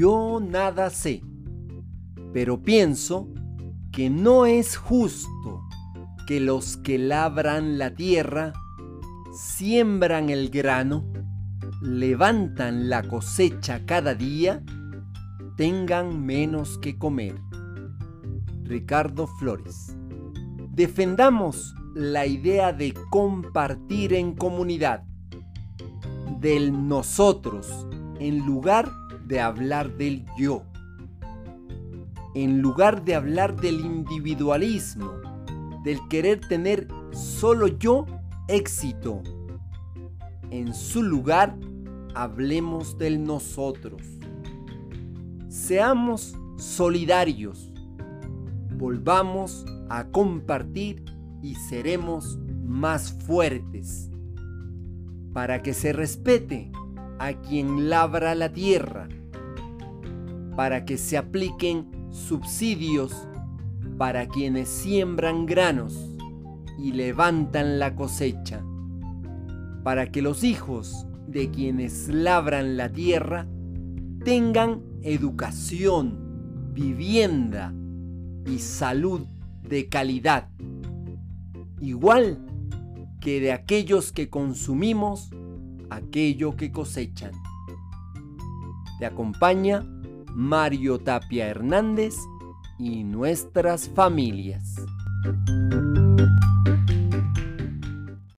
yo nada sé, pero pienso que no es justo que los que labran la tierra, siembran el grano, levantan la cosecha cada día, tengan menos que comer. Ricardo Flores. Defendamos la idea de compartir en comunidad, del nosotros, en lugar de hablar del yo. En lugar de hablar del individualismo, del querer tener solo yo éxito. En su lugar, hablemos del nosotros. Seamos solidarios. Volvamos a compartir y seremos más fuertes. Para que se respete a quien labra la tierra. Para que se apliquen subsidios para quienes siembran granos y levantan la cosecha, para que los hijos de quienes labran la tierra tengan educación, vivienda y salud de calidad, igual que de aquellos que consumimos aquello que cosechan. Te acompaña Mario Tapia Hernández y nuestras familias.